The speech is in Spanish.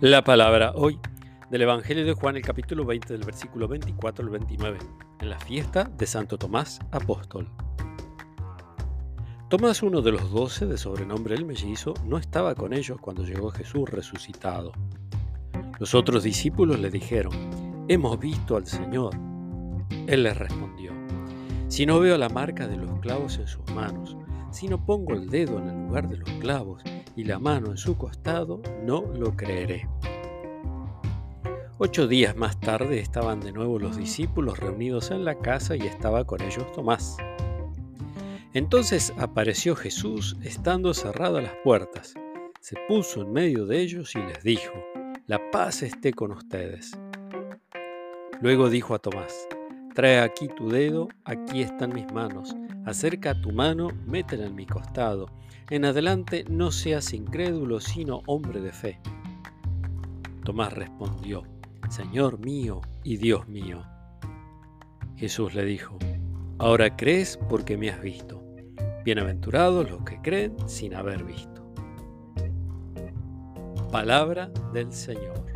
La palabra hoy del Evangelio de Juan, el capítulo 20, del versículo 24 al 29, en la fiesta de Santo Tomás Apóstol. Tomás, uno de los doce de sobrenombre el mellizo, no estaba con ellos cuando llegó Jesús resucitado. Los otros discípulos le dijeron, Hemos visto al Señor. Él les respondió, Si no veo la marca de los clavos en sus manos, si no pongo el dedo en el lugar de los clavos y la mano en su costado, no lo creeré. Ocho días más tarde estaban de nuevo los discípulos reunidos en la casa y estaba con ellos Tomás. Entonces apareció Jesús estando cerradas las puertas. Se puso en medio de ellos y les dijo, La paz esté con ustedes. Luego dijo a Tomás, Trae aquí tu dedo, aquí están mis manos, acerca tu mano, métela en mi costado. En adelante no seas incrédulo, sino hombre de fe. Tomás respondió, Señor mío y Dios mío. Jesús le dijo, Ahora crees porque me has visto. Bienaventurados los que creen sin haber visto. Palabra del Señor.